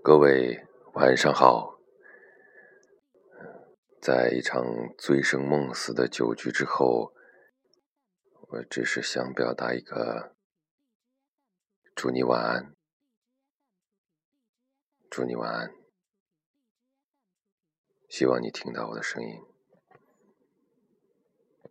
各位晚上好。在一场醉生梦死的酒局之后我只是想表达一个祝你晚安。祝你晚安。希望你听到我的声音。